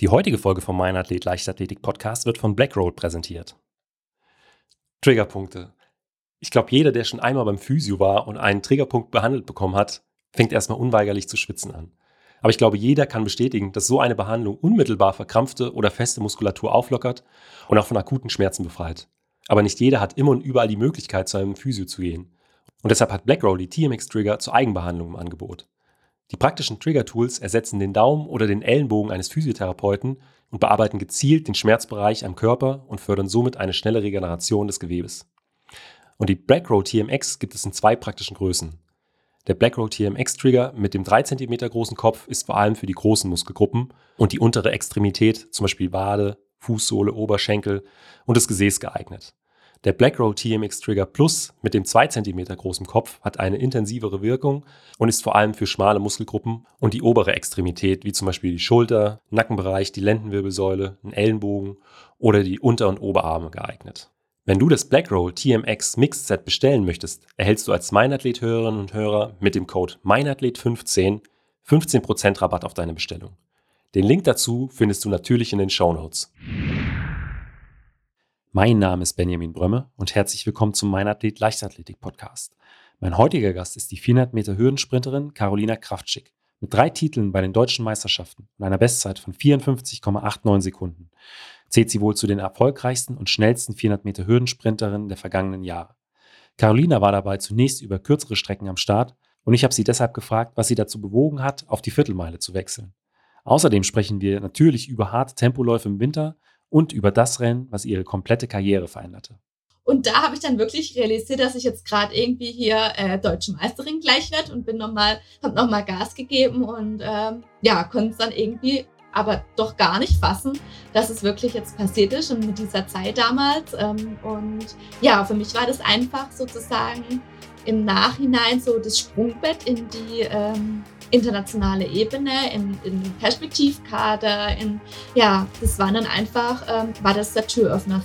Die heutige Folge vom Mein Athlet Leichtathletik Podcast wird von Blackroad präsentiert. Triggerpunkte. Ich glaube, jeder, der schon einmal beim Physio war und einen Triggerpunkt behandelt bekommen hat, fängt erstmal unweigerlich zu schwitzen an. Aber ich glaube, jeder kann bestätigen, dass so eine Behandlung unmittelbar verkrampfte oder feste Muskulatur auflockert und auch von akuten Schmerzen befreit. Aber nicht jeder hat immer und überall die Möglichkeit, zu einem Physio zu gehen. Und deshalb hat Blackroll die TMX-Trigger zur Eigenbehandlung im Angebot. Die praktischen Trigger-Tools ersetzen den Daumen oder den Ellenbogen eines Physiotherapeuten und bearbeiten gezielt den Schmerzbereich am Körper und fördern somit eine schnelle Regeneration des Gewebes. Und die Blackroll TMX gibt es in zwei praktischen Größen. Der Blackroll TMX Trigger mit dem 3 cm großen Kopf ist vor allem für die großen Muskelgruppen und die untere Extremität, zum Beispiel Wade, Fußsohle, Oberschenkel und das Gesäß geeignet. Der Blackroll TMX Trigger Plus mit dem 2 cm großen Kopf hat eine intensivere Wirkung und ist vor allem für schmale Muskelgruppen und die obere Extremität, wie zum Beispiel die Schulter, Nackenbereich, die Lendenwirbelsäule, den Ellenbogen oder die Unter- und Oberarme geeignet. Wenn du das Blackroll TMX Mixed Set bestellen möchtest, erhältst du als Meinathlet-Hörerinnen und Hörer mit dem Code Meinathlet15 15% Rabatt auf deine Bestellung. Den Link dazu findest du natürlich in den Show Notes. Mein Name ist Benjamin Brömme und herzlich willkommen zum Mein Athlet Leichtathletik Podcast. Mein heutiger Gast ist die 400 Meter Hürdensprinterin Carolina Kraftschick mit drei Titeln bei den deutschen Meisterschaften und einer Bestzeit von 54,89 Sekunden. Zählt sie wohl zu den erfolgreichsten und schnellsten 400 Meter Hürdensprinterinnen der vergangenen Jahre. Carolina war dabei zunächst über kürzere Strecken am Start und ich habe sie deshalb gefragt, was sie dazu bewogen hat, auf die Viertelmeile zu wechseln. Außerdem sprechen wir natürlich über harte Tempoläufe im Winter und über das Rennen, was ihre komplette Karriere veränderte. Und da habe ich dann wirklich realisiert, dass ich jetzt gerade irgendwie hier äh, deutsche Meisterin gleich werde und bin nochmal, habe nochmal Gas gegeben und ähm, ja, konnte es dann irgendwie aber doch gar nicht fassen, dass es wirklich jetzt passiert ist und mit dieser Zeit damals. Ähm, und ja, für mich war das einfach sozusagen im Nachhinein so das Sprungbett in die ähm, internationale Ebene, in, in Perspektivkader, in, ja, das war dann einfach, ähm, war das der Türöffner.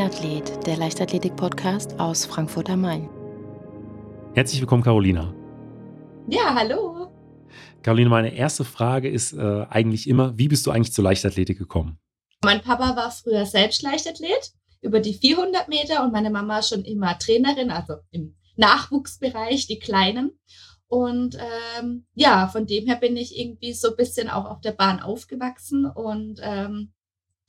Athlet, der Leichtathletik-Podcast aus Frankfurt am Main. Herzlich willkommen, Carolina. Ja, hallo. Carolina, meine erste Frage ist äh, eigentlich immer, wie bist du eigentlich zur Leichtathletik gekommen? Mein Papa war früher selbst Leichtathlet über die 400 Meter und meine Mama schon immer Trainerin, also im Nachwuchsbereich, die Kleinen. Und ähm, ja, von dem her bin ich irgendwie so ein bisschen auch auf der Bahn aufgewachsen und ähm,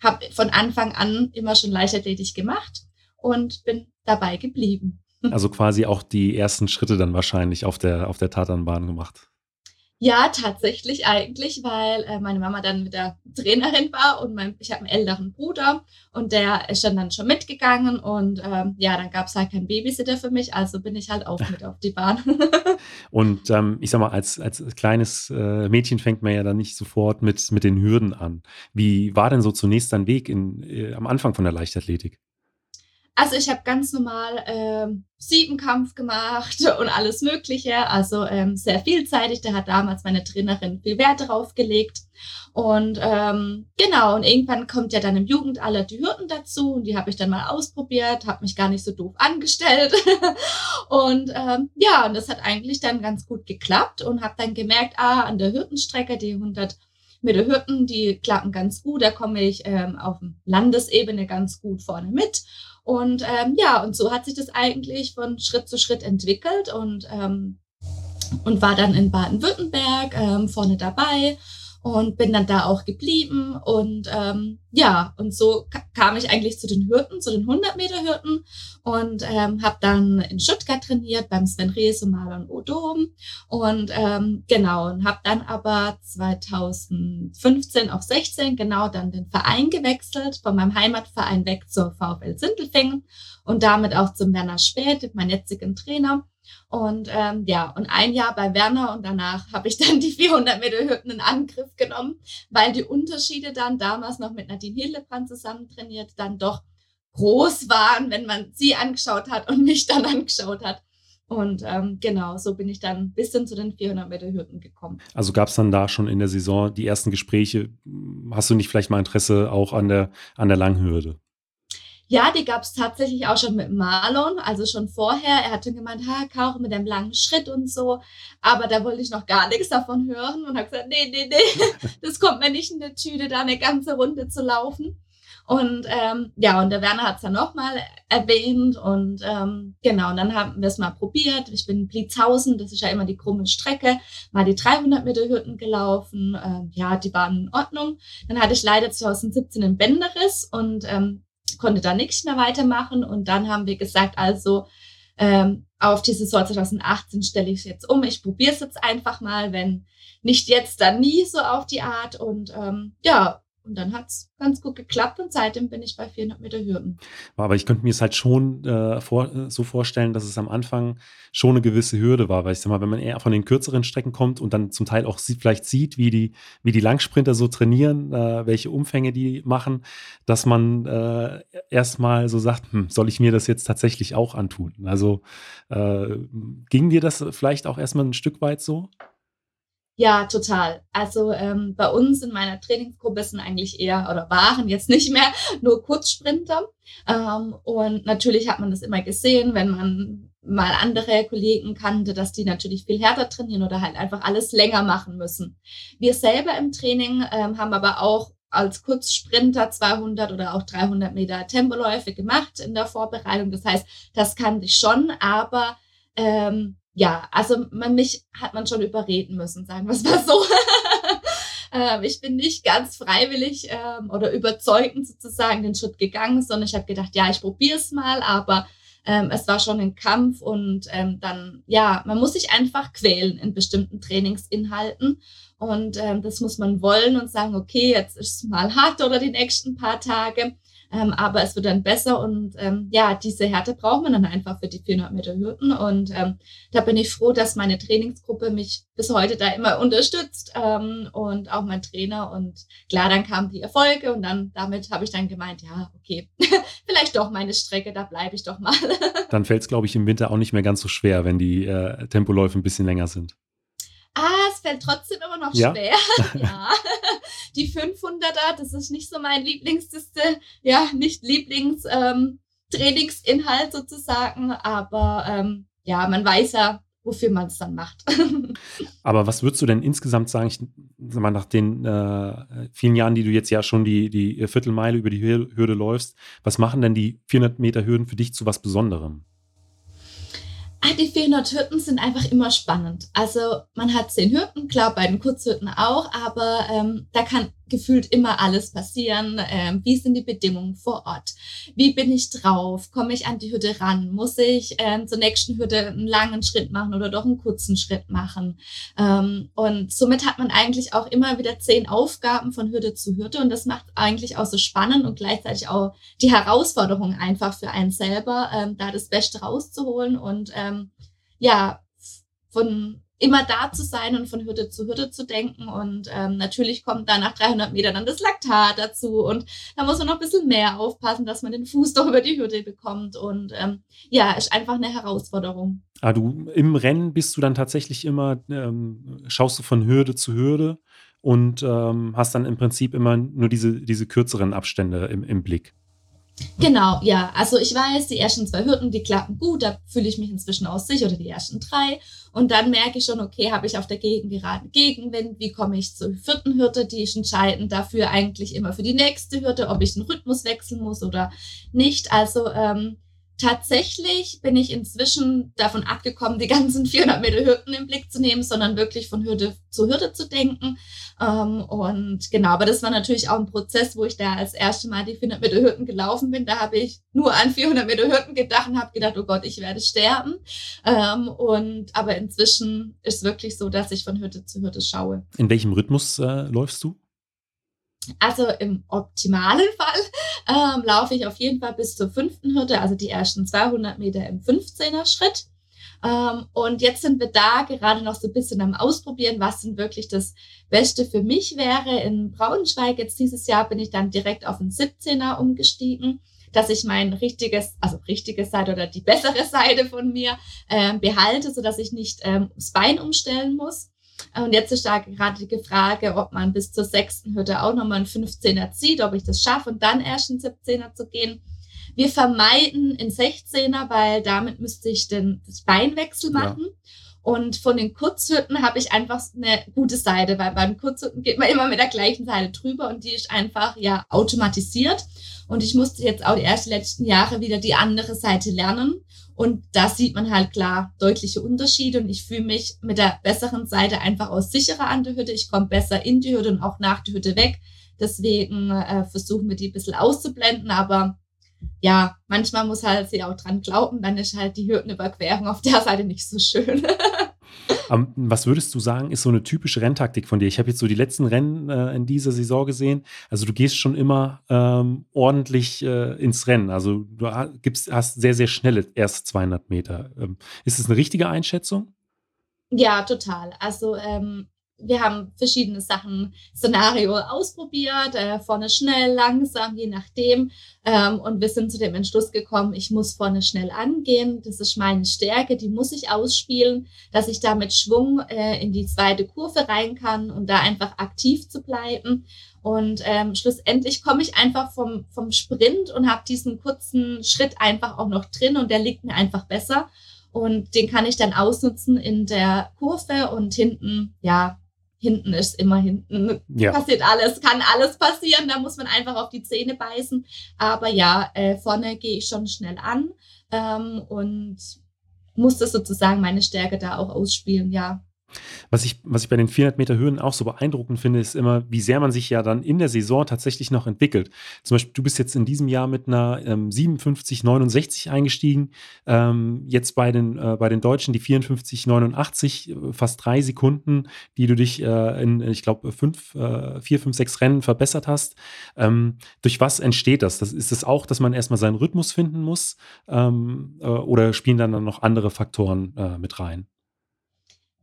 habe von Anfang an immer schon Leichtathletik gemacht und bin dabei geblieben. Also quasi auch die ersten Schritte dann wahrscheinlich auf der, auf der Tatanbahn gemacht. Ja, tatsächlich eigentlich, weil äh, meine Mama dann mit der Trainerin war und mein, ich habe einen älteren Bruder und der ist dann, dann schon mitgegangen und ähm, ja, dann gab es halt keinen Babysitter für mich, also bin ich halt auch mit auf die Bahn. und ähm, ich sag mal, als, als kleines äh, Mädchen fängt man ja dann nicht sofort mit, mit den Hürden an. Wie war denn so zunächst dein Weg in, äh, am Anfang von der Leichtathletik? Also ich habe ganz normal ähm, Siebenkampf gemacht und alles Mögliche, also ähm, sehr vielseitig. Da hat damals meine Trainerin viel Wert darauf gelegt. Und ähm, genau, und irgendwann kommt ja dann im Jugendalter die Hürden dazu und die habe ich dann mal ausprobiert, habe mich gar nicht so doof angestellt. und ähm, ja, und das hat eigentlich dann ganz gut geklappt und habe dann gemerkt, ah, an der Hürdenstrecke, die 100 Meter Hürden, die klappen ganz gut, da komme ich ähm, auf Landesebene ganz gut vorne mit. Und ähm, ja, und so hat sich das eigentlich von Schritt zu Schritt entwickelt und, ähm, und war dann in Baden-Württemberg ähm, vorne dabei und bin dann da auch geblieben und ähm, ja und so kam ich eigentlich zu den Hürden, zu den 100 Meter Hürden und ähm, habe dann in Stuttgart trainiert beim Sven Rees und Marlon Odom und ähm, genau und habe dann aber 2015 auf 16 genau dann den Verein gewechselt von meinem Heimatverein weg zur VfL Sindelfingen und damit auch zum Werner Späth, mein jetzigen Trainer und ähm, ja, und ein Jahr bei Werner und danach habe ich dann die 400 Meter Hürden in Angriff genommen, weil die Unterschiede dann damals noch mit Nadine Hildebrand zusammen trainiert, dann doch groß waren, wenn man sie angeschaut hat und mich dann angeschaut hat. Und ähm, genau, so bin ich dann bis hin zu den 400 Meter Hürden gekommen. Also gab es dann da schon in der Saison die ersten Gespräche? Hast du nicht vielleicht mal Interesse auch an der, an der Langhürde? Ja, die gab es tatsächlich auch schon mit Marlon, also schon vorher. Er hat schon gemeint, ha, Kauch mit dem langen Schritt und so. Aber da wollte ich noch gar nichts davon hören und habe gesagt, nee, nee, nee, das kommt mir nicht in der Tüte, da eine ganze Runde zu laufen. Und ähm, ja, und der Werner hat es dann nochmal erwähnt und ähm, genau, und dann haben wir es mal probiert. Ich bin in Blitzhausen, das ist ja immer die krumme Strecke, mal die 300 Meter Hürden gelaufen. Ähm, ja, die waren in Ordnung. Dann hatte ich leider 2017 einen Bänderriss und ähm, konnte da nichts mehr weitermachen. Und dann haben wir gesagt, also ähm, auf die Saison 2018 stelle ich es jetzt um. Ich probiere es jetzt einfach mal, wenn nicht jetzt, dann nie so auf die Art. Und ähm, ja, und dann hat es ganz gut geklappt und seitdem bin ich bei 400 Meter Hürden. Aber ich könnte mir es halt schon äh, vor, äh, so vorstellen, dass es am Anfang schon eine gewisse Hürde war, weil ich sag mal, wenn man eher von den kürzeren Strecken kommt und dann zum Teil auch sieht, vielleicht sieht, wie die, wie die Langsprinter so trainieren, äh, welche Umfänge die machen, dass man äh, erstmal so sagt, hm, soll ich mir das jetzt tatsächlich auch antun? Also äh, ging dir das vielleicht auch erstmal ein Stück weit so? Ja, total. Also ähm, bei uns in meiner Trainingsgruppe sind eigentlich eher oder waren jetzt nicht mehr nur Kurzsprinter. Ähm, und natürlich hat man das immer gesehen, wenn man mal andere Kollegen kannte, dass die natürlich viel härter trainieren oder halt einfach alles länger machen müssen. Wir selber im Training ähm, haben aber auch als Kurzsprinter 200 oder auch 300 Meter Tempoläufe gemacht in der Vorbereitung. Das heißt, das kannte ich schon, aber ähm, ja, also man, mich hat man schon überreden müssen, sagen wir es mal so. ähm, ich bin nicht ganz freiwillig ähm, oder überzeugend sozusagen den Schritt gegangen, sondern ich habe gedacht, ja, ich probiere es mal, aber ähm, es war schon ein Kampf und ähm, dann, ja, man muss sich einfach quälen in bestimmten Trainingsinhalten und ähm, das muss man wollen und sagen, okay, jetzt ist es mal hart oder die nächsten paar Tage. Ähm, aber es wird dann besser und ähm, ja, diese Härte braucht man dann einfach für die 400 Meter Hürden und ähm, da bin ich froh, dass meine Trainingsgruppe mich bis heute da immer unterstützt ähm, und auch mein Trainer und klar, dann kamen die Erfolge und dann damit habe ich dann gemeint, ja, okay, vielleicht doch meine Strecke, da bleibe ich doch mal. dann fällt es, glaube ich, im Winter auch nicht mehr ganz so schwer, wenn die äh, Tempoläufe ein bisschen länger sind. Ah, es fällt trotzdem immer noch ja? schwer. ja. Die 500er, das ist nicht so mein Lieblingsliste, ja, nicht Lieblings-Trainingsinhalt ähm, sozusagen, aber ähm, ja, man weiß ja, wofür man es dann macht. aber was würdest du denn insgesamt sagen, ich sag mal, nach den äh, vielen Jahren, die du jetzt ja schon die, die Viertelmeile über die Hürde läufst, was machen denn die 400 Meter Hürden für dich zu was Besonderem? Ah, die 400 Hürden sind einfach immer spannend. Also man hat zehn Hürden, klar, bei den Kurzhürden auch, aber ähm, da kann gefühlt immer alles passieren. Ähm, wie sind die Bedingungen vor Ort? Wie bin ich drauf? Komme ich an die Hürde ran? Muss ich ähm, zur nächsten Hürde einen langen Schritt machen oder doch einen kurzen Schritt machen? Ähm, und somit hat man eigentlich auch immer wieder zehn Aufgaben von Hürde zu Hürde und das macht eigentlich auch so spannend und gleichzeitig auch die Herausforderung einfach für einen selber, ähm, da das Beste rauszuholen und ähm, ja, von immer da zu sein und von Hürde zu Hürde zu denken. Und ähm, natürlich kommt dann nach 300 Metern dann das Laktat dazu. Und da muss man noch ein bisschen mehr aufpassen, dass man den Fuß doch über die Hürde bekommt. Und ähm, ja, ist einfach eine Herausforderung. Ah, du im Rennen bist du dann tatsächlich immer, ähm, schaust du von Hürde zu Hürde und ähm, hast dann im Prinzip immer nur diese, diese kürzeren Abstände im, im Blick. Genau, ja. Also ich weiß, die ersten zwei Hürden, die klappen gut, da fühle ich mich inzwischen aus sich oder die ersten drei. Und dann merke ich schon, okay, habe ich auf der Gegengeraden Gegenwind, wie komme ich zur vierten Hürde, die ist entscheidend dafür eigentlich immer für die nächste Hürde, ob ich den Rhythmus wechseln muss oder nicht. Also ähm, tatsächlich bin ich inzwischen davon abgekommen, die ganzen 400 Meter Hürden im Blick zu nehmen, sondern wirklich von Hürde zu Hürde zu denken. Ähm, und genau, aber das war natürlich auch ein Prozess, wo ich da als erste Mal die 400 Meter Hürden gelaufen bin. Da habe ich nur an 400 Meter Hürden gedacht und habe gedacht, oh Gott, ich werde sterben. Ähm, und aber inzwischen ist wirklich so, dass ich von Hürde zu Hürde schaue. In welchem Rhythmus äh, läufst du? Also im optimalen Fall ähm, laufe ich auf jeden Fall bis zur fünften Hürde, also die ersten 200 Meter im 15er Schritt. Ähm, und jetzt sind wir da gerade noch so ein bisschen am Ausprobieren, was denn wirklich das Beste für mich wäre. In Braunschweig jetzt dieses Jahr bin ich dann direkt auf den 17er umgestiegen. dass ich mein richtiges, also richtige Seite oder die bessere Seite von mir äh, behalte, so dass ich nicht ähm, das Bein umstellen muss. Und jetzt ist da gerade die Frage, ob man bis zur sechsten Hütte auch nochmal einen 15er zieht, ob ich das schaffe und dann erst einen 17er zu gehen. Wir vermeiden in 16er, weil damit müsste ich den das Beinwechsel machen. Ja. Und von den Kurzhütten habe ich einfach eine gute Seite, weil beim Kurzhütten geht man immer mit der gleichen Seite drüber und die ist einfach ja automatisiert. Und ich musste jetzt auch die ersten letzten Jahre wieder die andere Seite lernen. Und da sieht man halt klar deutliche Unterschiede und ich fühle mich mit der besseren Seite einfach auch sicherer an der Hütte. Ich komme besser in die Hütte und auch nach der Hütte weg. Deswegen äh, versuchen wir die ein bisschen auszublenden, aber ja, manchmal muss halt sie auch dran glauben, dann ist halt die Hürdenüberquerung auf der Seite nicht so schön. Was würdest du sagen, ist so eine typische Renntaktik von dir? Ich habe jetzt so die letzten Rennen äh, in dieser Saison gesehen. Also du gehst schon immer ähm, ordentlich äh, ins Rennen. Also du gibst, hast sehr, sehr schnelle erste 200 Meter. Ähm, ist es eine richtige Einschätzung? Ja, total. Also ähm, wir haben verschiedene Sachen, Szenario ausprobiert, äh, vorne schnell, langsam, je nachdem. Ähm, und wir sind zu dem Entschluss gekommen, ich muss vorne schnell angehen. Das ist meine Stärke, die muss ich ausspielen, dass ich da mit Schwung äh, in die zweite Kurve rein kann und da einfach aktiv zu bleiben. Und ähm, schlussendlich komme ich einfach vom, vom Sprint und habe diesen kurzen Schritt einfach auch noch drin und der liegt mir einfach besser. Und den kann ich dann ausnutzen in der Kurve und hinten, ja, hinten ist immer hinten. Ja. Passiert alles, kann alles passieren. Da muss man einfach auf die Zähne beißen. Aber ja, äh, vorne gehe ich schon schnell an ähm, und muss das sozusagen meine Stärke da auch ausspielen, ja. Was ich, was ich bei den 400 Meter Höhen auch so beeindruckend finde, ist immer, wie sehr man sich ja dann in der Saison tatsächlich noch entwickelt. Zum Beispiel, du bist jetzt in diesem Jahr mit einer ähm, 57, 69 eingestiegen. Ähm, jetzt bei den, äh, bei den Deutschen die 54, 89, äh, fast drei Sekunden, die du dich äh, in, ich glaube, fünf, äh, vier, fünf, sechs Rennen verbessert hast. Ähm, durch was entsteht das? das ist es das auch, dass man erstmal seinen Rhythmus finden muss? Ähm, äh, oder spielen dann, dann noch andere Faktoren äh, mit rein?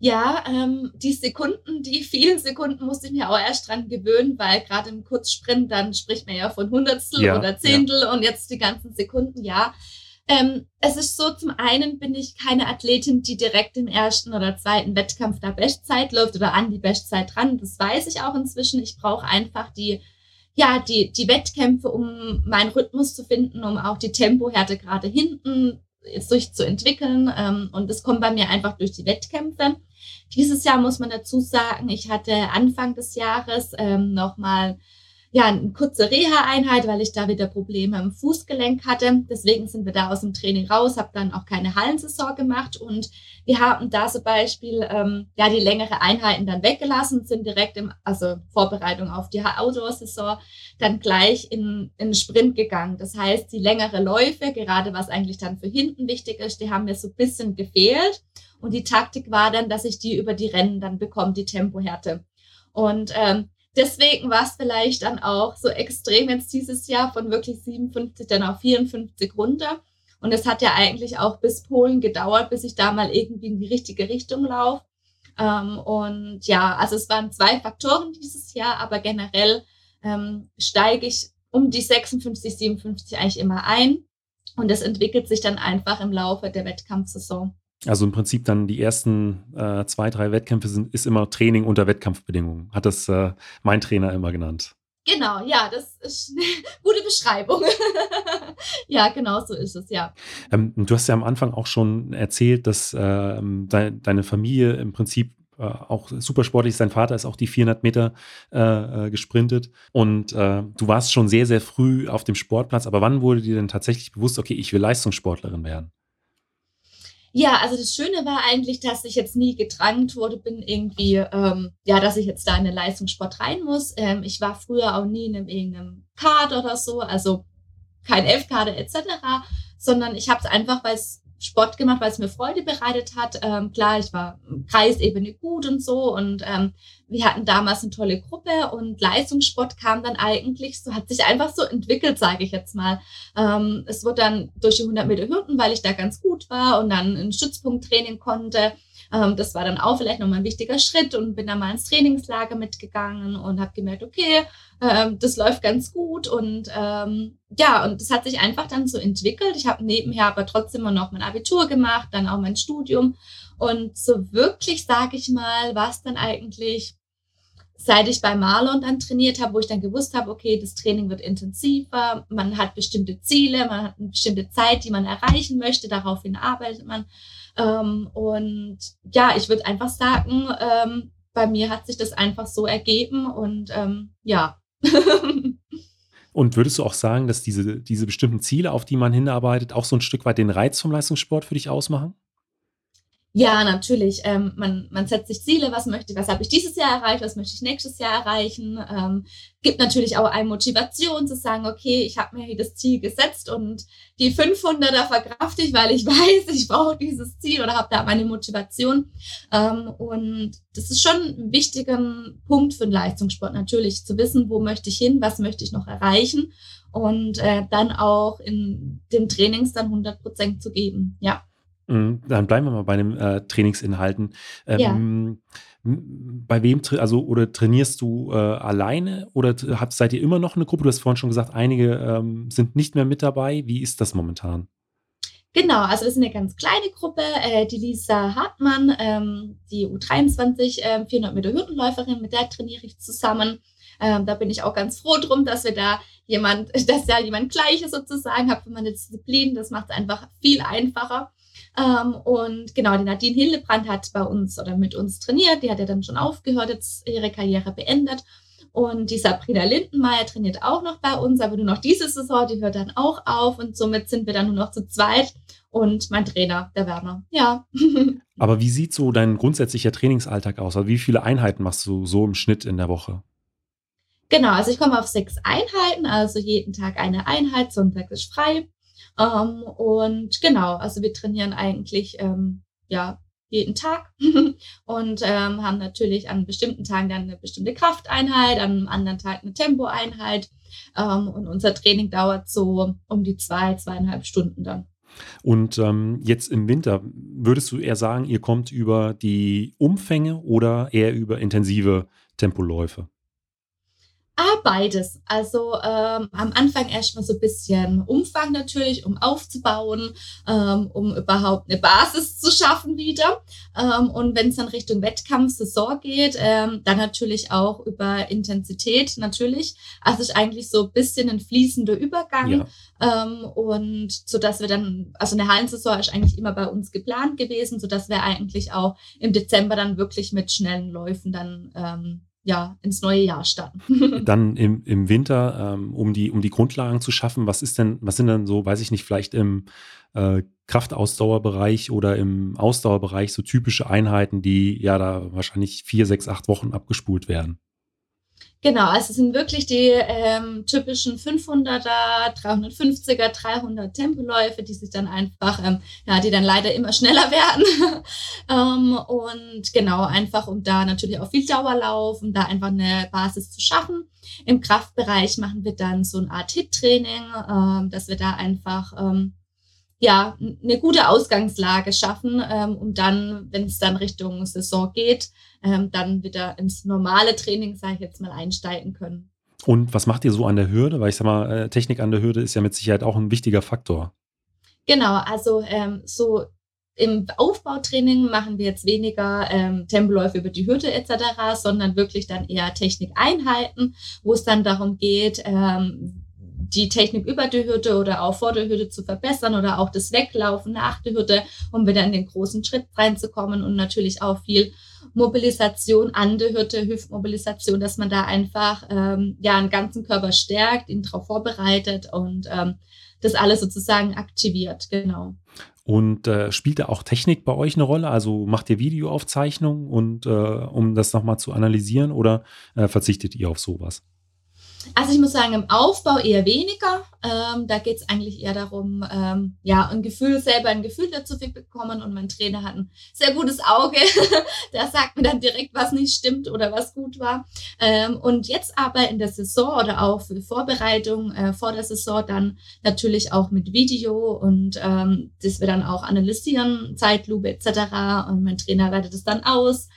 Ja, ähm, die Sekunden, die vielen Sekunden musste ich mir auch erst dran gewöhnen, weil gerade im Kurzsprint, dann spricht man ja von Hundertstel ja, oder Zehntel ja. und jetzt die ganzen Sekunden, ja. Ähm, es ist so, zum einen bin ich keine Athletin, die direkt im ersten oder zweiten Wettkampf der Bestzeit läuft oder an die Bestzeit dran. Das weiß ich auch inzwischen. Ich brauche einfach die, ja, die, die Wettkämpfe, um meinen Rhythmus zu finden, um auch die Tempohärte gerade hinten sich zu entwickeln. Ähm, und das kommt bei mir einfach durch die Wettkämpfe. Dieses Jahr muss man dazu sagen, ich hatte Anfang des Jahres ähm, nochmal ja, eine kurze Reha-Einheit, weil ich da wieder Probleme im Fußgelenk hatte. Deswegen sind wir da aus dem Training raus, habe dann auch keine Hallensaison gemacht und wir haben da zum Beispiel ähm, ja die längere Einheiten dann weggelassen, sind direkt im, also Vorbereitung auf die Outdoor-Saison, dann gleich in, in Sprint gegangen. Das heißt, die längere Läufe, gerade was eigentlich dann für hinten wichtig ist, die haben mir so ein bisschen gefehlt. Und die Taktik war dann, dass ich die über die Rennen dann bekomme, die Tempohärte. Und ähm, deswegen war es vielleicht dann auch so extrem jetzt dieses Jahr von wirklich 57 dann auf 54 runter. Und es hat ja eigentlich auch bis Polen gedauert, bis ich da mal irgendwie in die richtige Richtung laufe. Ähm, und ja, also es waren zwei Faktoren dieses Jahr, aber generell ähm, steige ich um die 56, 57 eigentlich immer ein. Und das entwickelt sich dann einfach im Laufe der Wettkampfsaison. Also im Prinzip dann die ersten äh, zwei, drei Wettkämpfe sind, ist immer Training unter Wettkampfbedingungen. Hat das äh, mein Trainer immer genannt. Genau, ja, das ist eine gute Beschreibung. ja, genau so ist es, ja. Ähm, du hast ja am Anfang auch schon erzählt, dass ähm, de deine Familie im Prinzip äh, auch super sportlich ist. Dein Vater ist auch die 400 Meter äh, äh, gesprintet und äh, du warst schon sehr, sehr früh auf dem Sportplatz. Aber wann wurde dir denn tatsächlich bewusst, okay, ich will Leistungssportlerin werden? Ja, also das Schöne war eigentlich, dass ich jetzt nie gedrängt wurde, bin irgendwie, ähm, ja, dass ich jetzt da in den Leistungssport rein muss. Ähm, ich war früher auch nie in einem, irgendeinem Kader oder so, also kein F-Kader etc., sondern ich habe es einfach, weil es Sport gemacht, weil es mir Freude bereitet hat. Ähm, klar, ich war Kreisebene gut und so und ähm, wir hatten damals eine tolle Gruppe und Leistungssport kam dann eigentlich so, hat sich einfach so entwickelt, sage ich jetzt mal. Ähm, es wurde dann durch die 100 Meter Hürden, weil ich da ganz gut war und dann ein Stützpunkttraining konnte, Ähm, das war dann auch vielleicht nochmal ein wichtiger Schritt und bin dann mal ins Trainingslager mitgegangen und habe gemerkt, okay, ähm, das läuft ganz gut und ähm, ja, und das hat sich einfach dann so entwickelt. Ich habe nebenher aber trotzdem noch mein Abitur gemacht, dann auch mein Studium und so wirklich, sage ich mal, war dann eigentlich seit ich bei Marlon dann trainiert habe, wo ich dann gewusst habe, okay, das Training wird intensiver, man hat bestimmte Ziele, man hat eine bestimmte Zeit, die man erreichen möchte, daraufhin arbeitet man. Ähm, und ja, ich würde einfach sagen, ähm, bei mir hat sich das einfach so ergeben und ähm, ja. und würdest du auch sagen, dass diese, diese bestimmten Ziele, auf die man hinarbeitet, auch so ein Stück weit den Reiz vom Leistungssport für dich ausmachen? Ja, natürlich. Ähm, man, man setzt sich Ziele, was möchte, was habe ich dieses Jahr erreicht, was möchte ich nächstes Jahr erreichen. Ähm, gibt natürlich auch eine Motivation zu sagen, okay, ich habe mir hier das Ziel gesetzt und die 500er verkrafte ich, weil ich weiß, ich brauche dieses Ziel oder habe da meine Motivation. Ähm, und das ist schon ein wichtiger Punkt für den Leistungssport natürlich, zu wissen, wo möchte ich hin, was möchte ich noch erreichen und äh, dann auch in dem Trainings dann 100 Prozent zu geben. Ja. Mhm, dann bleiben wir mal bei den äh, Trainingsinhalten. Ähm, ja. Bei wem, also oder trainierst du äh, alleine oder habt, seid ihr immer noch eine Gruppe? Du hast vorhin schon gesagt, einige ähm, sind nicht mehr mit dabei. Wie ist das momentan? Genau, also wir sind eine ganz kleine Gruppe. Äh, die Lisa Hartmann, ähm, die U23 äh, 400 Meter Hürdenläuferin, mit der trainiere ich zusammen. Ähm, da bin ich auch ganz froh drum, dass wir da jemand, dass ja jemand Gleiches sozusagen hat für meine Disziplin. Das macht es einfach viel einfacher. Ähm, und genau, die Nadine Hildebrand hat bei uns oder mit uns trainiert. Die hat ja dann schon aufgehört, jetzt ihre Karriere beendet. Und die Sabrina Lindenmeier trainiert auch noch bei uns, aber nur noch diese Saison, die hört dann auch auf. Und somit sind wir dann nur noch zu zweit. Und mein Trainer, der Werner. Ja. aber wie sieht so dein grundsätzlicher Trainingsalltag aus? Also wie viele Einheiten machst du so im Schnitt in der Woche? Genau, also ich komme auf sechs Einheiten, also jeden Tag eine Einheit, Sonntag ist frei. Ähm, und genau, also wir trainieren eigentlich ähm, ja jeden Tag und ähm, haben natürlich an bestimmten Tagen dann eine bestimmte Krafteinheit, an einem anderen Tag eine Tempoeinheit. Ähm, und unser Training dauert so um die zwei, zweieinhalb Stunden dann. Und ähm, jetzt im Winter, würdest du eher sagen, ihr kommt über die Umfänge oder eher über intensive Tempoläufe? Ah, beides. Also ähm, am Anfang erstmal so ein bisschen Umfang natürlich, um aufzubauen, ähm, um überhaupt eine Basis zu schaffen wieder. Ähm, und wenn es dann Richtung Wettkampfsaison geht, ähm, dann natürlich auch über Intensität natürlich. Also ist eigentlich so ein bisschen ein fließender Übergang. Ja. Ähm, und so dass wir dann, also eine Hallensaison ist eigentlich immer bei uns geplant gewesen, so dass wir eigentlich auch im Dezember dann wirklich mit schnellen Läufen dann ähm, ja, ins neue Jahr starten. Dann im, im Winter, ähm, um, die, um die Grundlagen zu schaffen, was ist denn, was sind denn so, weiß ich nicht, vielleicht im äh, Kraftausdauerbereich oder im Ausdauerbereich so typische Einheiten, die ja da wahrscheinlich vier, sechs, acht Wochen abgespult werden? Genau, also es sind wirklich die ähm, typischen 500er, 350er, 300 Tempoläufe, die sich dann einfach, ähm, ja, die dann leider immer schneller werden. ähm, und genau, einfach um da natürlich auch viel Dauerlauf, um da einfach eine Basis zu schaffen. Im Kraftbereich machen wir dann so eine Art Hit-Training, ähm, dass wir da einfach ähm, ja, eine gute Ausgangslage schaffen, ähm, um dann, wenn es dann Richtung Saison geht, ähm, dann wieder ins normale Training, sage ich jetzt mal, einsteigen können. Und was macht ihr so an der Hürde? Weil ich sag mal, äh, Technik an der Hürde ist ja mit Sicherheit auch ein wichtiger Faktor. Genau, also ähm, so im Aufbautraining machen wir jetzt weniger ähm, Tempoläufe über die Hürde etc., sondern wirklich dann eher Technikeinheiten, wo es dann darum geht, ähm, die Technik über die Hürde oder auch vor der Hürde zu verbessern oder auch das Weglaufen nach der Hürde, um wieder in den großen Schritt reinzukommen und natürlich auch viel Mobilisation an der Hürde, Hüftmobilisation, dass man da einfach ähm, ja einen ganzen Körper stärkt, ihn darauf vorbereitet und ähm, das alles sozusagen aktiviert, genau. Und äh, spielt da auch Technik bei euch eine Rolle? Also macht ihr Videoaufzeichnungen und äh, um das nochmal zu analysieren oder äh, verzichtet ihr auf sowas? Also ich muss sagen, im Aufbau eher weniger. Ähm, da geht es eigentlich eher darum, ähm, ja, ein Gefühl, selber ein Gefühl dazu zu bekommen. Und mein Trainer hat ein sehr gutes Auge. der sagt mir dann direkt, was nicht stimmt oder was gut war. Ähm, und jetzt aber in der Saison oder auch für die Vorbereitung äh, vor der Saison dann natürlich auch mit Video und ähm, das wir dann auch analysieren, Zeitlupe etc. Und mein Trainer wertet es dann aus.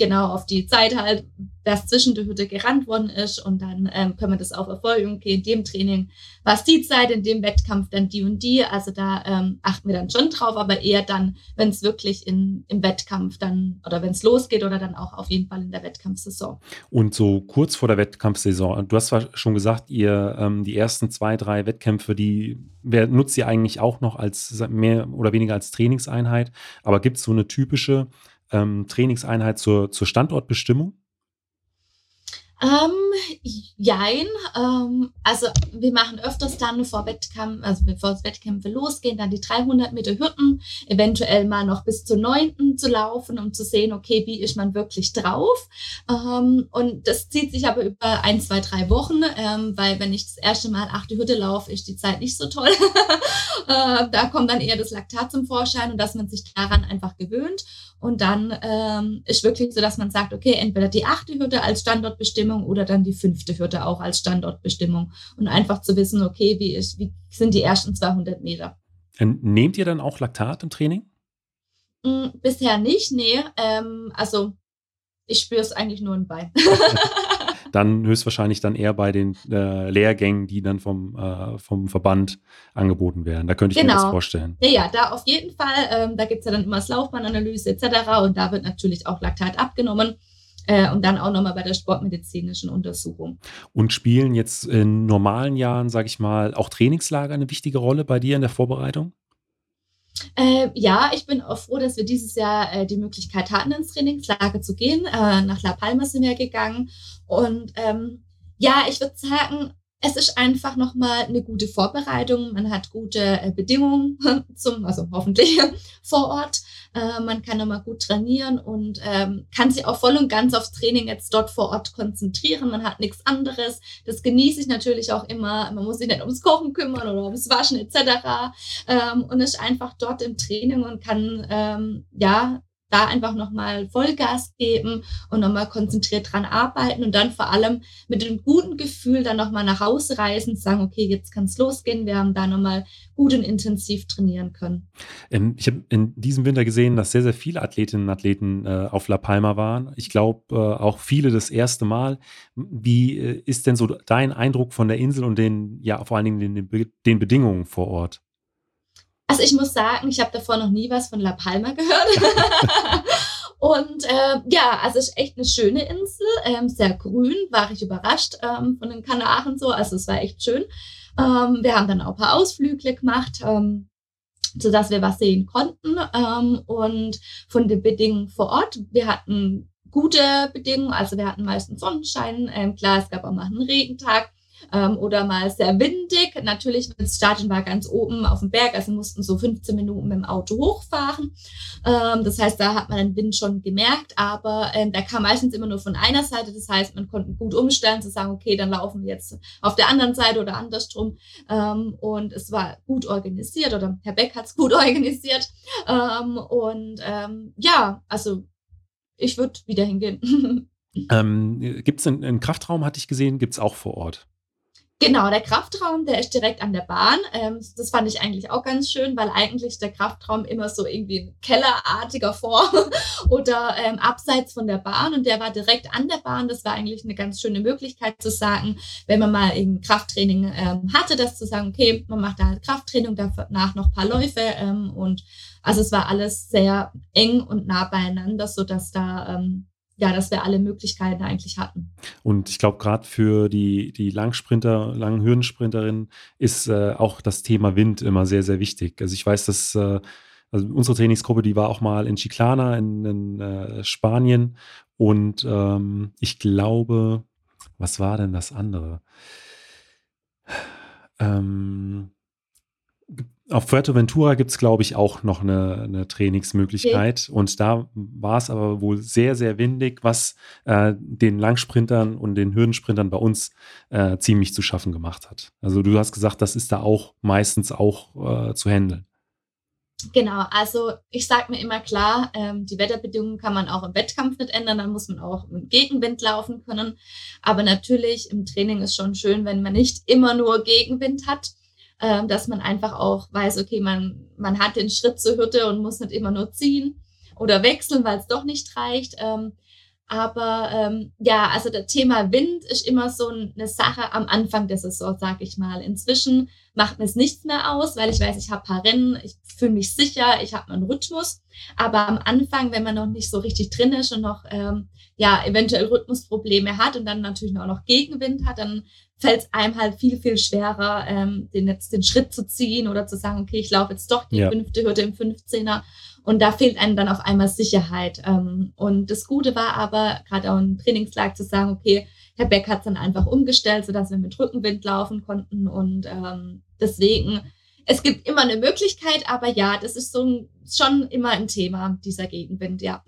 Genau auf die Zeit halt, was zwischen der Hütte gerannt worden ist und dann ähm, können wir das auch verfolgen. Okay, in dem Training war es die Zeit, in dem Wettkampf dann die und die. Also da ähm, achten wir dann schon drauf, aber eher dann, wenn es wirklich in, im Wettkampf dann oder wenn es losgeht oder dann auch auf jeden Fall in der Wettkampfsaison. Und so kurz vor der Wettkampfsaison, du hast zwar schon gesagt, ihr ähm, die ersten zwei, drei Wettkämpfe, die wer, nutzt ihr eigentlich auch noch als mehr oder weniger als Trainingseinheit, aber gibt es so eine typische ähm, Trainingseinheit zur, zur Standortbestimmung? Ähm, jein. Ähm, also wir machen öfters dann vor Wettkampf, also bevor es Wettkämpfe losgehen, dann die 300 Meter Hürden, eventuell mal noch bis zur neunten zu laufen, um zu sehen, okay, wie ist man wirklich drauf. Ähm, und das zieht sich aber über ein, zwei, drei Wochen, ähm, weil wenn ich das erste Mal achte Hürde laufe, ist die Zeit nicht so toll. äh, da kommt dann eher das Laktat zum Vorschein und dass man sich daran einfach gewöhnt. Und dann ähm, ist wirklich so, dass man sagt, okay, entweder die achte Hürde als Standortbestimmung oder dann die fünfte Hürde auch als Standortbestimmung. Und einfach zu wissen, okay, wie, ist, wie sind die ersten 200 Meter. Nehmt ihr dann auch Laktat im Training? Mm, bisher nicht, nee. Ähm, also ich spüre es eigentlich nur im Bein. dann höchstwahrscheinlich dann eher bei den äh, Lehrgängen, die dann vom, äh, vom Verband angeboten werden. Da könnte ich genau. mir das genau. vorstellen. Ja, ja, da auf jeden Fall. Ähm, da gibt es ja dann immer das Laufbahnanalyse etc. Und da wird natürlich auch Laktat abgenommen. Äh, und dann auch nochmal bei der sportmedizinischen Untersuchung. Und spielen jetzt in normalen Jahren, sage ich mal, auch Trainingslager eine wichtige Rolle bei dir in der Vorbereitung? Äh, ja, ich bin auch froh, dass wir dieses Jahr äh, die Möglichkeit hatten, ins Trainingslager zu gehen. Äh, nach La Palma sind wir gegangen. Und ähm, ja, ich würde sagen, es ist einfach nochmal eine gute Vorbereitung. Man hat gute äh, Bedingungen zum, also hoffentlich vor Ort. Äh, man kann nochmal gut trainieren und ähm, kann sich auch voll und ganz aufs Training jetzt dort vor Ort konzentrieren. Man hat nichts anderes. Das genieße ich natürlich auch immer. Man muss sich nicht ums Kochen kümmern oder ums Waschen etc. Ähm, und ist einfach dort im Training und kann ähm, ja da einfach nochmal Vollgas geben und nochmal konzentriert dran arbeiten und dann vor allem mit einem guten Gefühl dann nochmal nach Hause reisen, sagen, okay, jetzt kann es losgehen, wir haben da nochmal gut und intensiv trainieren können. Ähm, ich habe in diesem Winter gesehen, dass sehr, sehr viele Athletinnen und Athleten äh, auf La Palma waren. Ich glaube äh, auch viele das erste Mal. Wie äh, ist denn so dein Eindruck von der Insel und den, ja, vor allen Dingen den, den Bedingungen vor Ort? Also ich muss sagen, ich habe davor noch nie was von La Palma gehört. Und äh, ja, also es ist echt eine schöne Insel, ähm, sehr grün, war ich überrascht ähm, von den Kanaren so, also es war echt schön. Ähm, wir haben dann auch ein paar Ausflüge gemacht, ähm, sodass wir was sehen konnten. Ähm, und von den Bedingungen vor Ort, wir hatten gute Bedingungen, also wir hatten meistens Sonnenschein, ähm, klar, es gab auch mal einen Regentag ähm, oder mal sehr windig. Natürlich, das Stadion war ganz oben auf dem Berg, also mussten so 15 Minuten mit dem Auto hochfahren. Ähm, das heißt, da hat man den Wind schon gemerkt, aber ähm, der kam meistens immer nur von einer Seite. Das heißt, man konnte gut umstellen, zu sagen, okay, dann laufen wir jetzt auf der anderen Seite oder andersrum. Ähm, und es war gut organisiert oder Herr Beck hat es gut organisiert. Ähm, und ähm, ja, also ich würde wieder hingehen. Ähm, gibt es einen, einen Kraftraum, hatte ich gesehen, gibt es auch vor Ort? Genau, der Kraftraum, der ist direkt an der Bahn. Ähm, das fand ich eigentlich auch ganz schön, weil eigentlich der Kraftraum immer so irgendwie ein kellerartiger Form oder ähm, abseits von der Bahn und der war direkt an der Bahn. Das war eigentlich eine ganz schöne Möglichkeit zu sagen, wenn man mal eben Krafttraining ähm, hatte, das zu sagen, okay, man macht da halt Krafttraining, danach noch paar Läufe ähm, und also es war alles sehr eng und nah beieinander, so dass da ähm, ja, dass wir alle Möglichkeiten eigentlich hatten. Und ich glaube, gerade für die, die Langsprinter, langen Hürdensprinterinnen ist äh, auch das Thema Wind immer sehr, sehr wichtig. Also ich weiß, dass äh, also unsere Trainingsgruppe, die war auch mal in Chiclana in, in äh, Spanien und ähm, ich glaube, was war denn das andere? Ähm, Auf Fuerteventura gibt es, glaube ich, auch noch eine, eine Trainingsmöglichkeit. Okay. Und da war es aber wohl sehr, sehr windig, was äh, den Langsprintern und den Hürdensprintern bei uns äh, ziemlich zu schaffen gemacht hat. Also du hast gesagt, das ist da auch meistens auch äh, zu handeln. Genau, also ich sage mir immer klar, ähm, die Wetterbedingungen kann man auch im Wettkampf nicht ändern, dann muss man auch mit Gegenwind laufen können. Aber natürlich im Training ist schon schön, wenn man nicht immer nur Gegenwind hat ähm, dass man einfach auch weiß, okay, man, man hat den Schritt zur Hürde und muss nicht immer nur ziehen oder wechseln, weil es doch nicht reicht. Ähm, aber ähm, ja, also das Thema Wind ist immer so eine Sache am Anfang der Saison, sag ich mal. Inzwischen macht mir es nichts mehr aus, weil ich weiß, ich habe paar Rennen, ich fühle mich sicher, ich habe meinen Rhythmus. Aber am Anfang, wenn man noch nicht so richtig drin ist und noch ähm, ja eventuell Rhythmusprobleme hat und dann natürlich auch noch Gegenwind hat, dann fällt es einem halt viel, viel schwerer, ähm, den jetzt den Schritt zu ziehen oder zu sagen, okay, ich laufe jetzt doch die ja. fünfte Hürde im 15er. Und da fehlt einem dann auf einmal Sicherheit. Ähm, und das Gute war aber, gerade auch im Trainingslag zu sagen, okay, Herr Beck hat es dann einfach umgestellt, sodass wir mit Rückenwind laufen konnten. Und ähm, deswegen, es gibt immer eine Möglichkeit, aber ja, das ist so ein, schon immer ein Thema, dieser Gegenwind, ja.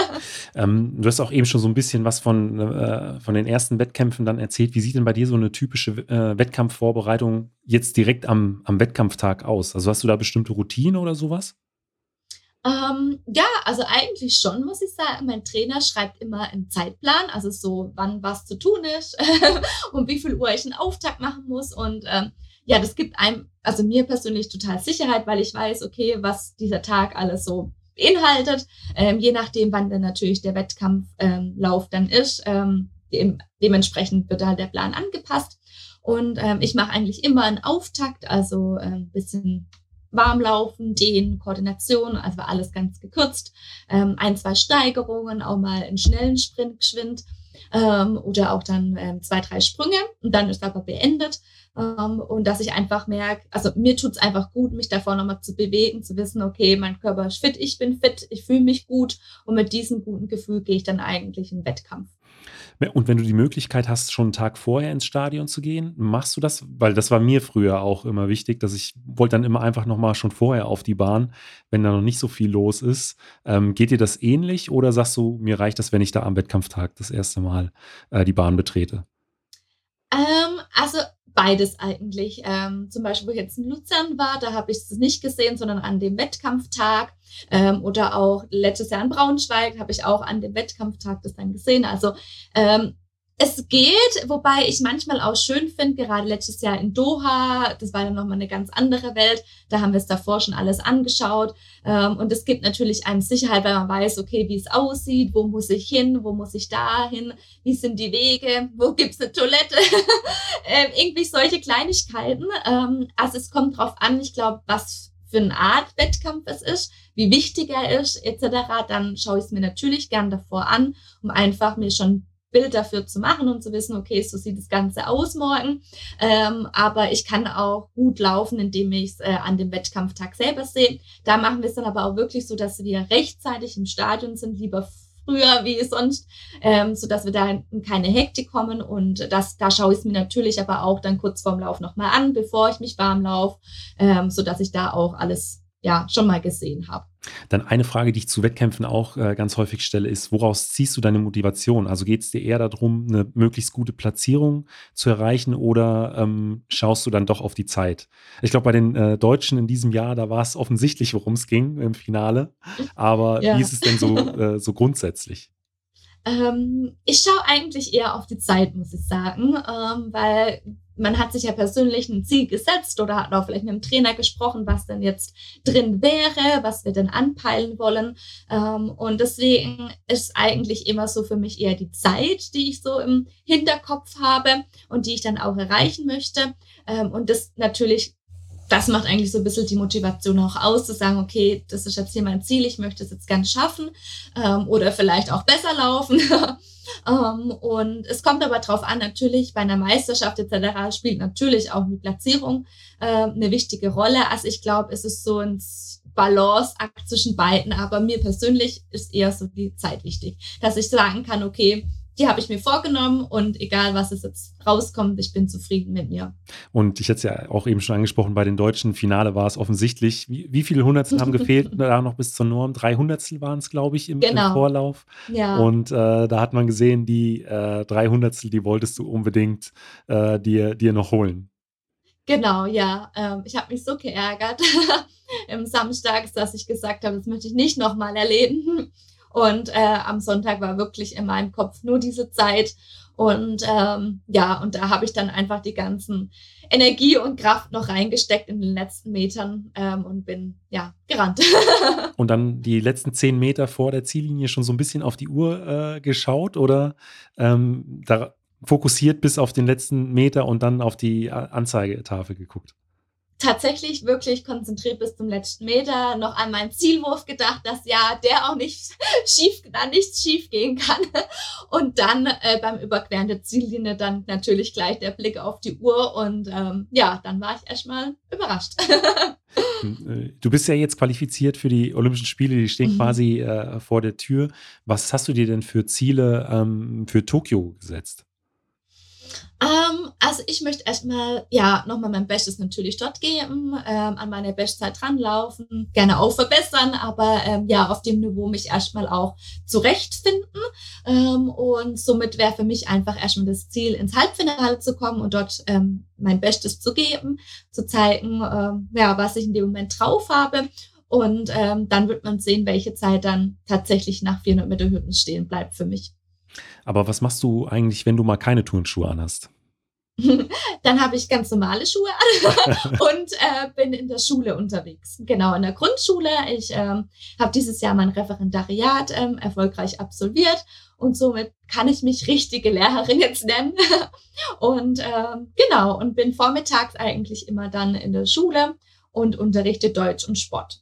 ähm, du hast auch eben schon so ein bisschen was von, äh, von den ersten Wettkämpfen dann erzählt. Wie sieht denn bei dir so eine typische äh, Wettkampfvorbereitung jetzt direkt am, am Wettkampftag aus? Also hast du da bestimmte Routine oder sowas? Ähm, ja, also eigentlich schon, muss ich sagen. Mein Trainer schreibt immer einen Zeitplan, also so, wann was zu tun ist und wie viel Uhr ich einen Auftakt machen muss. Und ähm, ja, das gibt einem, also mir persönlich total Sicherheit, weil ich weiß, okay, was dieser Tag alles so beinhaltet. Ähm, je nachdem, wann dann natürlich der Wettkampflauf ähm, dann ist, ähm, dem, dementsprechend wird halt der Plan angepasst. Und ähm, ich mache eigentlich immer einen Auftakt, also ein ähm, bisschen Warmlaufen, Dehnen, Koordination, also alles ganz gekürzt. Ähm, ein, zwei Steigerungen, auch mal einen schnellen Sprint geschwind ähm, oder auch dann ähm, zwei, drei Sprünge und dann ist aber beendet. Ähm, und dass ich einfach merke, also mir tut's einfach gut, mich davor nochmal zu bewegen, zu wissen, okay, mein Körper ist fit, ich bin fit, ich fühle mich gut und mit diesem guten Gefühl gehe ich dann eigentlich in den Wettkampf. Und wenn du die Möglichkeit hast, schon einen Tag vorher ins Stadion zu gehen, machst du das? Weil das war mir früher auch immer wichtig, dass ich wollte dann immer einfach nochmal schon vorher auf die Bahn, wenn da noch nicht so viel los ist. Ähm, geht dir das ähnlich oder sagst du, mir reicht das, wenn ich da am Wettkampftag das erste Mal äh, die Bahn betrete? Ähm, also beides eigentlich. Ähm, zum Beispiel, wo ich jetzt in Luzern war, da habe ich es nicht gesehen, sondern an dem Wettkampftag. Ähm, oder auch letztes Jahr in Braunschweig habe ich auch an dem Wettkampftag das dann gesehen. Also ähm, es geht, wobei ich manchmal auch schön finde, gerade letztes Jahr in Doha, das war dann nochmal eine ganz andere Welt, da haben wir es davor schon alles angeschaut. Ähm, und es gibt natürlich einem Sicherheit, weil man weiß, okay, wie es aussieht, wo muss ich hin, wo muss ich da hin, wie sind die Wege, wo gibt's eine Toilette, ähm, irgendwie solche Kleinigkeiten. Ähm, also es kommt drauf an, ich glaube, was für eine Art Wettkampf es ist, wie wichtig er ist, etc., dann schaue ich es mir natürlich gern davor an, um einfach mir schon Bild dafür zu machen und zu wissen, okay, so sieht das Ganze aus morgen. Ähm, aber ich kann auch gut laufen, indem ich es äh, an dem Wettkampftag selber sehe. Da machen wir es dann aber auch wirklich so, dass wir rechtzeitig im Stadion sind, lieber früher wie sonst, ähm, so dass wir da in keine Hektik kommen und das, da schaue ich es mir natürlich aber auch dann kurz vorm Lauf nochmal an, bevor ich mich warm laufe, ähm, so dass ich da auch alles ja schon mal gesehen habe. Dann eine Frage, die ich zu Wettkämpfen auch äh, ganz häufig stelle, ist, woraus ziehst du deine Motivation? Also geht es dir eher darum, eine möglichst gute Platzierung zu erreichen oder ähm, schaust du dann doch auf die Zeit? Ich glaube, bei den äh, Deutschen in diesem Jahr, da war es offensichtlich, worum es ging im Finale. Aber ja. wie ist es denn so, äh, so grundsätzlich? Ähm, ich schaue eigentlich eher auf die Zeit, muss ich sagen, ähm, weil man hat sich ja persönlich ein Ziel gesetzt oder hat auch vielleicht mit dem Trainer gesprochen, was denn jetzt drin wäre, was wir denn anpeilen wollen. Ähm, und deswegen ist eigentlich immer so für mich eher die Zeit, die ich so im Hinterkopf habe und die ich dann auch erreichen möchte. Ähm, und das natürlich das macht eigentlich so ein bisschen die Motivation auch aus, zu sagen, okay, das ist jetzt hier mein Ziel, ich möchte es jetzt ganz schaffen ähm, oder vielleicht auch besser laufen. ähm, und es kommt aber drauf an, natürlich bei einer Meisterschaft etc. spielt natürlich auch die Platzierung äh, eine wichtige Rolle. Also ich glaube, es ist so ein Balanceakt zwischen beiden, aber mir persönlich ist eher so die Zeit wichtig, dass ich sagen kann, okay, die habe ich mir vorgenommen und egal was es jetzt rauskommt, ich bin zufrieden mit mir. Und ich hatte es ja auch eben schon angesprochen, bei den deutschen Finale war es offensichtlich. Wie, wie viele Hundertstel haben gefehlt da noch bis zur Norm? Drei Hundertstel waren es, glaube ich, im, genau. im, Vorlauf. Ja. Und äh, da hat man gesehen, die äh, drei Hundertstel, die wolltest du unbedingt äh, dir, dir noch holen. Genau, ja. Ähm, ich habe mich so geärgert im Samstag, dass ich gesagt habe, das möchte ich nicht nochmal erleben. Und äh, am Sonntag war wirklich in meinem Kopf nur diese Zeit. Und ähm, ja, und da habe ich dann einfach die ganzen Energie und Kraft noch reingesteckt in den letzten Metern ähm, und bin ja gerannt. und dann die letzten zehn Meter vor der Ziellinie schon so ein bisschen auf die Uhr äh, geschaut oder ähm, da fokussiert bis auf den letzten Meter und dann auf die Anzeigetafel geguckt? Tatsächlich wirklich konzentriert bis zum letzten Meter, noch an meinen Zielwurf gedacht, dass ja der auch nicht schief, da nichts schief gehen kann. Und dann äh, beim Überqueren der Ziellinie dann natürlich gleich der Blick auf die Uhr und ähm, ja, dann war ich erstmal überrascht. Äh, du bist ja jetzt qualifiziert für die Olympischen Spiele, die stehen mhm. quasi äh, vor der Tür. Was hast du dir denn für Ziele ähm, für Tokio gesetzt? Ähm, also ich möchte erstmal, ja, nochmal mein Bestes natürlich dort geben, ähm, an meine Bestzeit dranlaufen, gerne auch verbessern, aber ähm, ja, auf dem Niveau mich erstmal auch zurechtfinden. Ähm, und somit wäre für mich einfach erstmal das Ziel, ins Halbfinale zu kommen und dort ähm, mein Bestes zu geben, zu zeigen, ähm, ja, was ich in dem Moment drauf habe. Und dann wird man sehen, welche Zeit dann tatsächlich nach 400 Meter Hürden stehen bleibt für mich. Aber was machst du eigentlich, wenn du mal keine Turnschuhe anhast? Dann habe ich ganz normale Schuhe an und äh, bin in der Schule unterwegs. Genau, in der Grundschule. Ich ähm, habe dieses Jahr mein Referendariat ähm, erfolgreich absolviert und somit kann ich mich richtige Lehrerin jetzt nennen. und ähm, genau, und bin vormittags eigentlich immer dann in der Schule und unterrichte Deutsch und Sport.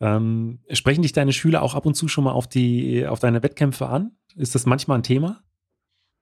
Ähm, sprechen dich deine Schüler auch ab und zu schon mal auf, die, auf deine Wettkämpfe an? Ist das manchmal ein Thema?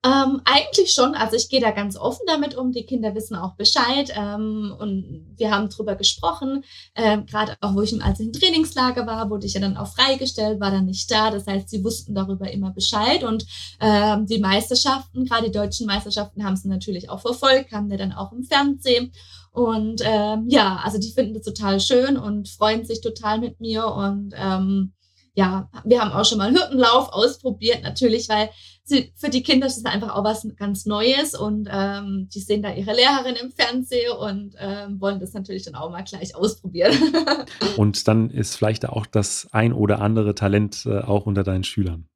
Ähm, eigentlich schon. Also ich gehe da ganz offen damit um. Die Kinder wissen auch Bescheid ähm, und wir haben drüber gesprochen. Ähm, Gerade auch, wo ich im, als ich im Trainingslager war, wurde ich ja dann auch freigestellt, war dann nicht da. Das heißt, sie wussten darüber immer Bescheid und ähm, die Meisterschaften, gerade die deutschen Meisterschaften, haben sie natürlich auch verfolgt, haben wir dann auch im Fernsehen. Und ähm, ja, also die finden das total schön und freuen sich total mit mir und ähm, ja, wir haben auch schon mal Hürdenlauf ausprobiert, natürlich, weil sie, für die Kinder ist es einfach auch was ganz Neues und ähm, die sehen da ihre Lehrerin im Fernsehen und ähm, wollen das natürlich dann auch mal gleich ausprobieren. und dann ist vielleicht auch das ein oder andere Talent äh, auch unter deinen Schülern.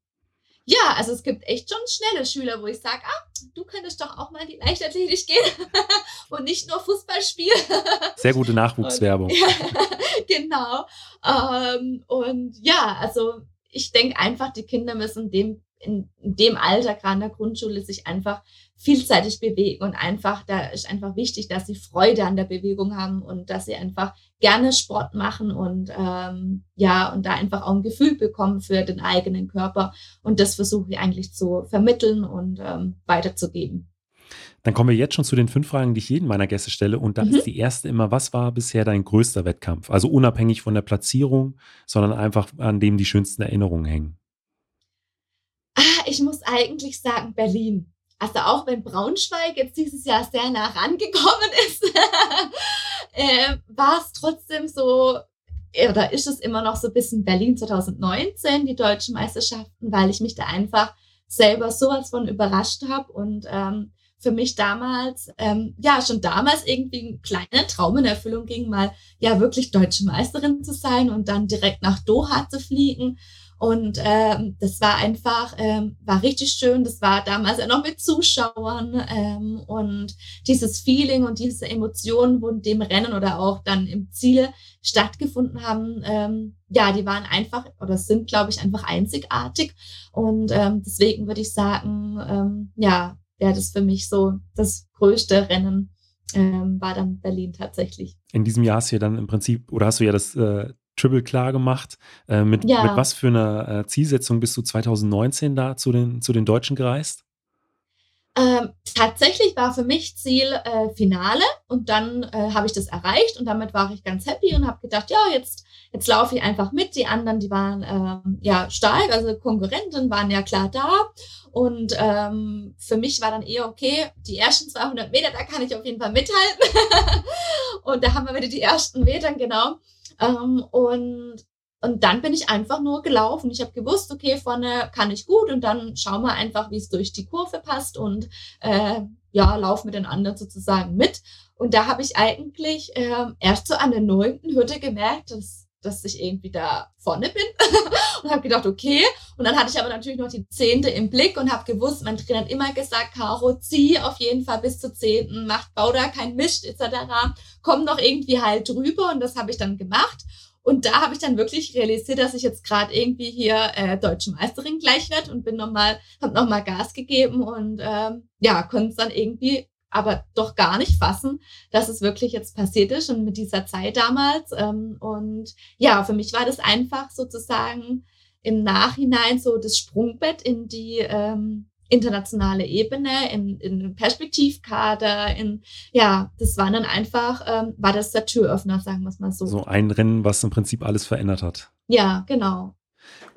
Ja, also es gibt echt schon schnelle Schüler, wo ich sage, ah, du könntest doch auch mal in die Leichtathletik gehen und nicht nur Fußball spielen. Sehr gute Nachwuchswerbung. Und, ja, genau. Ähm, und ja, also ich denke einfach, die Kinder müssen dem in, in dem Alter, gerade in der Grundschule, sich einfach vielseitig bewegen und einfach, da ist einfach wichtig, dass sie Freude an der Bewegung haben und dass sie einfach gerne Sport machen und ähm, ja, und da einfach auch ein Gefühl bekommen für den eigenen Körper. Und das versuche ich eigentlich zu vermitteln und ähm, weiterzugeben. Dann kommen wir jetzt schon zu den fünf Fragen, die ich jedem meiner Gäste stelle. Und da mhm. ist die erste immer, was war bisher dein größter Wettkampf? Also unabhängig von der Platzierung, sondern einfach an dem die schönsten Erinnerungen hängen. Ich muss eigentlich sagen Berlin. Also auch wenn Braunschweig jetzt dieses Jahr sehr nah rangekommen ist, äh, war es trotzdem so, oder ist es immer noch so ein bisschen Berlin 2019, die deutschen Meisterschaften, weil ich mich da einfach selber sowas von überrascht habe und ähm, für mich damals, ähm, ja, schon damals irgendwie ein kleiner Traum in Erfüllung ging, mal ja wirklich deutsche Meisterin zu sein und dann direkt nach Doha zu fliegen. Und ähm, das war einfach, ähm, war richtig schön. Das war damals ja noch mit Zuschauern ähm, und dieses Feeling und diese Emotionen, wo in dem Rennen oder auch dann im Ziel stattgefunden haben, ähm, ja, die waren einfach oder sind, glaube ich, einfach einzigartig. Und ähm, deswegen würde ich sagen, ähm, ja, wäre das für mich so das größte Rennen ähm, war dann Berlin tatsächlich. In diesem Jahr hast du ja dann im Prinzip, oder hast du ja das äh, Triple klar gemacht. Äh, mit, ja. mit was für einer äh, Zielsetzung bist du 2019 da zu den, zu den Deutschen gereist? Ähm, tatsächlich war für mich Ziel äh, Finale und dann äh, habe ich das erreicht und damit war ich ganz happy und habe gedacht, ja, jetzt, jetzt laufe ich einfach mit. Die anderen, die waren ähm, ja stark, also Konkurrenten waren ja klar da und ähm, für mich war dann eher okay, die ersten 200 Meter, da kann ich auf jeden Fall mithalten und da haben wir wieder die ersten Metern, genau. Ähm, und und dann bin ich einfach nur gelaufen. Ich habe gewusst, okay, vorne kann ich gut und dann schauen wir einfach, wie es durch die Kurve passt und äh, ja, laufe mit den anderen sozusagen mit. Und da habe ich eigentlich äh, erst so an der neunten Hürde gemerkt, dass, dass ich irgendwie da vorne bin und habe gedacht, okay. Und dann hatte ich aber natürlich noch die zehnte im Blick und habe gewusst, mein Trainer hat immer gesagt, Caro, zieh auf jeden Fall bis zur zehnten, macht, bau da kein Mist etc. Komm noch irgendwie halt drüber und das habe ich dann gemacht. Und da habe ich dann wirklich realisiert, dass ich jetzt gerade irgendwie hier äh, deutsche Meisterin gleich werde und bin nochmal, habe nochmal Gas gegeben und ähm, ja, konnte es dann irgendwie aber doch gar nicht fassen, dass es wirklich jetzt passiert ist und mit dieser Zeit damals. Ähm, und ja, für mich war das einfach sozusagen im Nachhinein so das Sprungbett in die ähm, internationale Ebene, in, in Perspektivkader, in, ja, das war dann einfach, ähm, war das der Türöffner, sagen wir es mal so. So ein Rennen, was im Prinzip alles verändert hat. Ja, genau.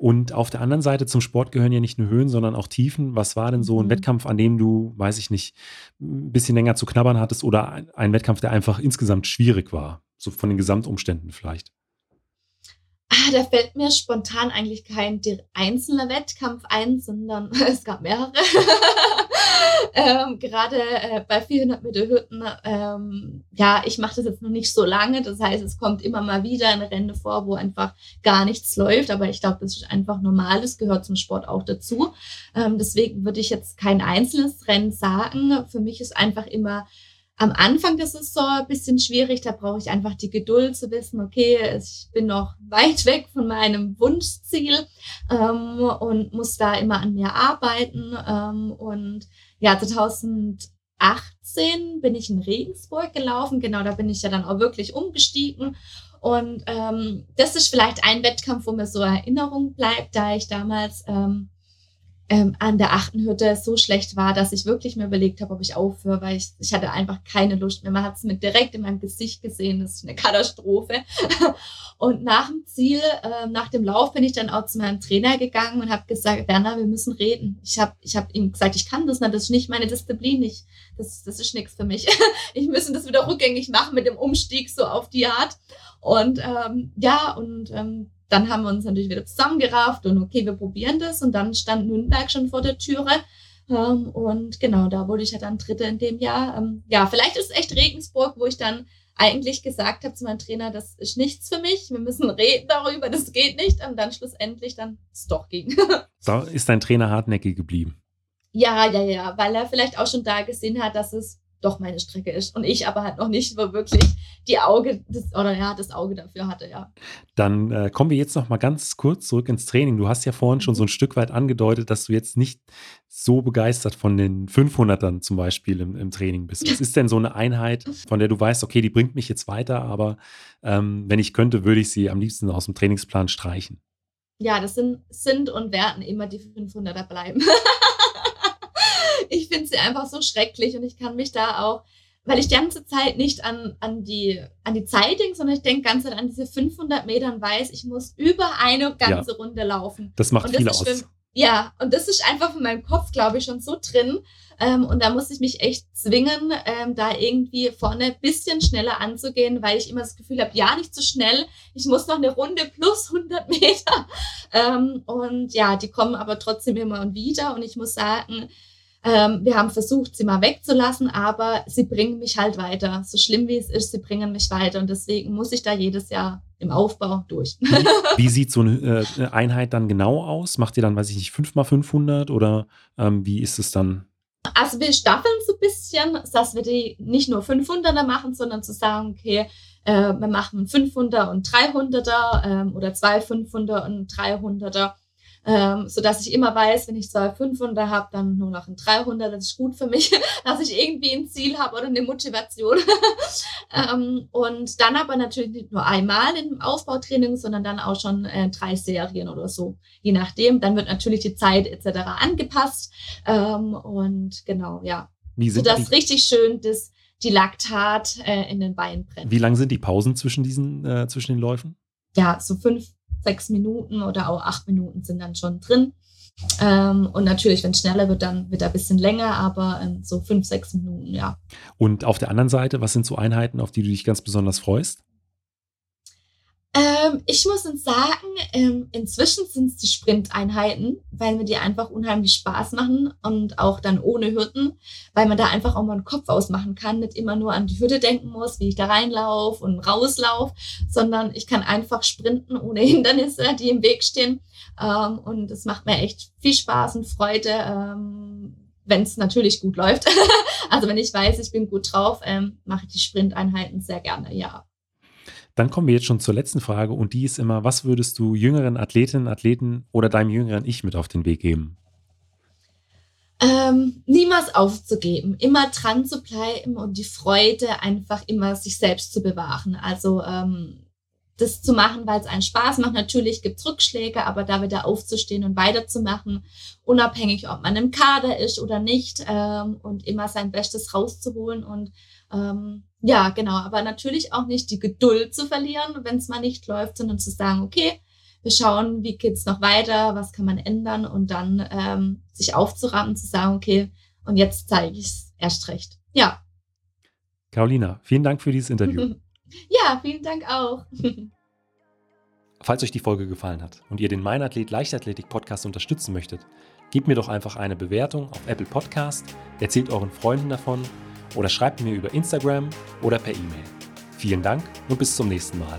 Und auf der anderen Seite zum Sport gehören ja nicht nur Höhen, sondern auch Tiefen. Was war denn so ein mhm. Wettkampf, an dem du, weiß ich nicht, ein bisschen länger zu knabbern hattest oder ein, ein Wettkampf, der einfach insgesamt schwierig war? So von den Gesamtumständen vielleicht. Ah, da fällt mir spontan eigentlich kein einzelner Wettkampf ein, sondern es gab mehrere. ähm, gerade äh, bei 400 Meter Hürden, ähm, ja, ich mache das jetzt noch nicht so lange. Das heißt, es kommt immer mal wieder eine Rennen vor, wo einfach gar nichts läuft. Aber ich glaube, das ist einfach normal. Das gehört zum Sport auch dazu. Ähm, deswegen würde ich jetzt kein einzelnes Rennen sagen. Für mich ist einfach immer am Anfang der Saison ein bisschen schwierig. Da brauche ich einfach die Geduld zu wissen, okay, ich bin noch weit weg von meinem Wunschziel ähm, und muss da immer an mir arbeiten. Ähm, und ja, 2018 bin ich in Regensburg gelaufen. Genau, da bin ich ja dann auch wirklich umgestiegen. Und ähm, das ist vielleicht ein Wettkampf, wo mir so Erinnerung bleibt, da ich damals ähm, ähm, an der achten Hütte so schlecht war, dass ich wirklich mir überlegt habe, ob ich aufhöre, weil ich, ich hatte einfach keine Lust mehr. Man hat es mir direkt in meinem Gesicht gesehen, das ist eine Katastrophe. Und nach dem Ziel, äh, nach dem Lauf bin ich dann auch zu meinem Trainer gegangen und habe gesagt, Werner, wir müssen reden. Ich habe ich hab ihm gesagt, ich kann das nicht, das ist nicht meine Disziplin, ich, das, das ist nichts für mich. ich müssen das wieder rückgängig machen mit dem Umstieg so auf die Art. Und ähm, ja, und ähm, dann haben wir uns natürlich wieder zusammengerafft und okay, wir probieren das. Und dann stand Nürnberg schon vor der Türe. Ähm, und genau, da wurde ich ja dann Dritte in dem Jahr. Ähm, ja, vielleicht ist es echt Regensburg, wo ich dann eigentlich gesagt habe zu meinem Trainer, das ist nichts für mich, wir müssen reden darüber, das geht nicht. Und dann schlussendlich dann es doch ging. so, ist dein Trainer hartnäckig geblieben? Ja, ja, ja, weil er vielleicht auch schon da gesehen hat, dass es doch meine Strecke ist. Und ich aber halt noch nicht wirklich die Auge das, oder ja das Auge dafür hatte ja. Dann äh, kommen wir jetzt noch mal ganz kurz zurück ins Training. Du hast ja vorhin schon so ein mhm. Stück weit angedeutet dass du jetzt nicht so begeistert von den 500ern zum Beispiel im, im Training bist. Was ist denn so eine Einheit von der du weißt okay die bringt mich jetzt weiter aber ähm, wenn ich könnte würde ich sie am liebsten aus dem Trainingsplan streichen? Ja das sind sind und werden immer die 500er bleiben ich finde sie einfach so schrecklich und ich kann mich da auch, weil ich die ganze Zeit nicht an, an, die, an die Zeit denke, sondern ich denke ganz an diese 500 Meter und weiß, ich muss über eine ganze ja, Runde laufen. Das macht das viel aus. Für, ja, und das ist einfach in meinem Kopf, glaube ich, schon so drin. Ähm, und da muss ich mich echt zwingen, ähm, da irgendwie vorne ein bisschen schneller anzugehen, weil ich immer das Gefühl habe, ja, nicht zu so schnell. Ich muss noch eine Runde plus 100 Meter. Ähm, und ja, die kommen aber trotzdem immer und wieder. Und ich muss sagen, ähm, wir haben versucht, sie mal wegzulassen, aber sie bringen mich halt weiter. So schlimm wie es ist, sie bringen mich weiter. Und deswegen muss ich da jedes Jahr im Aufbau durch. Wie, wie sieht so eine äh, Einheit dann genau aus? Macht ihr dann, weiß ich nicht, 5 mal 500 oder ähm, wie ist es dann? Also wir staffeln so ein bisschen, dass wir die nicht nur 500er machen, sondern zu sagen, okay, äh, wir machen 500er und 300er ähm, oder zwei 500er und 300er ähm, so dass ich immer weiß, wenn ich zwei 500 habe, dann nur noch ein 300, das ist gut für mich, dass ich irgendwie ein Ziel habe oder eine Motivation. ähm, und dann aber natürlich nicht nur einmal im Aufbautraining, sondern dann auch schon äh, drei Serien oder so, je nachdem. Dann wird natürlich die Zeit etc. angepasst ähm, und genau, ja. Wie sind Sodass die, richtig schön das, die Laktat äh, in den Beinen brennt. wie lang sind die Pausen zwischen diesen, äh, zwischen den Läufen? ja, so fünf, sechs Minuten oder auch acht Minuten sind dann schon drin. Ähm, und natürlich, wenn es schneller wird, dann wird er ein bisschen länger, aber ähm, so fünf, sechs Minuten, ja. Und auf der anderen Seite, was sind so Einheiten, auf die du dich ganz besonders freust? Ähm, ich muss uns sagen, ähm, inzwischen sind es die Sprinteinheiten, weil mir die einfach unheimlich Spaß machen und auch dann ohne Hürden, weil man da einfach auch mal einen Kopf ausmachen kann, nicht immer nur an die Hürde denken muss, wie ich da reinlaufe und rauslaufe, sondern ich kann einfach sprinten ohne Hindernisse, die im Weg stehen. Ähm, und es macht mir echt viel Spaß und Freude, ähm, wenn es natürlich gut läuft. also wenn ich weiß, ich bin gut drauf, ähm, mache ich die Sprinteinheiten sehr gerne, ja. Dann kommen wir jetzt schon zur letzten Frage und die ist immer, was würdest du jüngeren Athletinnen, Athleten oder deinem jüngeren Ich mit auf den Weg geben? Ähm, niemals aufzugeben, immer dran zu bleiben und die Freude einfach immer sich selbst zu bewahren. Also ähm, das zu machen, weil es einen Spaß macht. Natürlich gibt es Rückschläge, aber da wieder aufzustehen und weiterzumachen, unabhängig, ob man im Kader ist oder nicht, ähm, und immer sein Bestes rauszuholen und ähm, ja, genau, aber natürlich auch nicht die Geduld zu verlieren, wenn es mal nicht läuft, sondern zu sagen, okay, wir schauen, wie geht's noch weiter, was kann man ändern und dann ähm, sich aufzurappen, zu sagen, okay, und jetzt zeige ich es erst recht. Ja. Carolina, vielen Dank für dieses Interview. Ja, vielen Dank auch. Falls euch die Folge gefallen hat und ihr den Mein Athlet Leichtathletik Podcast unterstützen möchtet, gebt mir doch einfach eine Bewertung auf Apple Podcast, erzählt euren Freunden davon oder schreibt mir über Instagram oder per E-Mail. Vielen Dank und bis zum nächsten Mal.